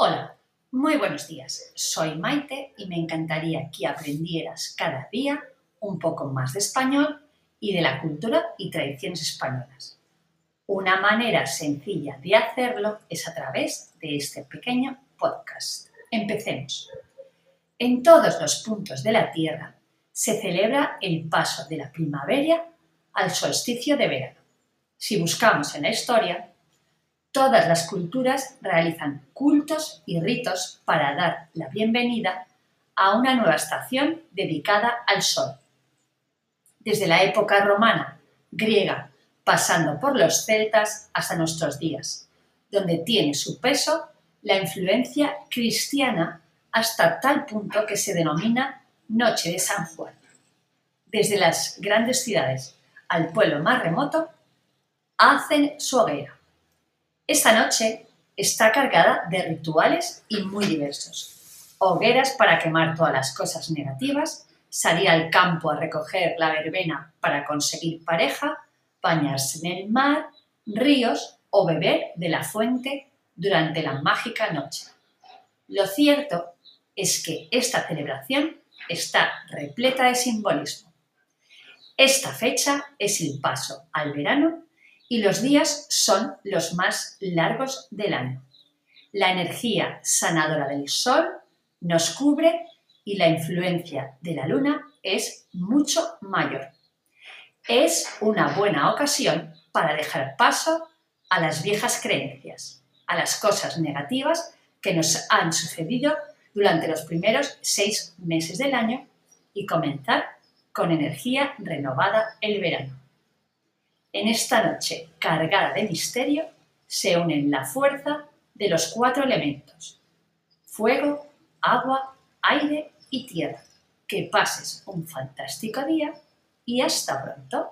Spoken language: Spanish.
Hola, muy buenos días. Soy Maite y me encantaría que aprendieras cada día un poco más de español y de la cultura y tradiciones españolas. Una manera sencilla de hacerlo es a través de este pequeño podcast. Empecemos. En todos los puntos de la Tierra se celebra el paso de la primavera al solsticio de verano. Si buscamos en la historia, Todas las culturas realizan cultos y ritos para dar la bienvenida a una nueva estación dedicada al sol. Desde la época romana, griega, pasando por los celtas hasta nuestros días, donde tiene su peso la influencia cristiana hasta tal punto que se denomina Noche de San Juan. Desde las grandes ciudades al pueblo más remoto, hacen su hoguera esta noche está cargada de rituales y muy diversos. Hogueras para quemar todas las cosas negativas, salir al campo a recoger la verbena para conseguir pareja, bañarse en el mar, ríos o beber de la fuente durante la mágica noche. Lo cierto es que esta celebración está repleta de simbolismo. Esta fecha es el paso al verano y los días son los más largos del año. La energía sanadora del sol nos cubre y la influencia de la luna es mucho mayor. Es una buena ocasión para dejar paso a las viejas creencias, a las cosas negativas que nos han sucedido durante los primeros seis meses del año y comenzar con energía renovada el verano. En esta noche cargada de misterio se unen la fuerza de los cuatro elementos, fuego, agua, aire y tierra. Que pases un fantástico día y hasta pronto.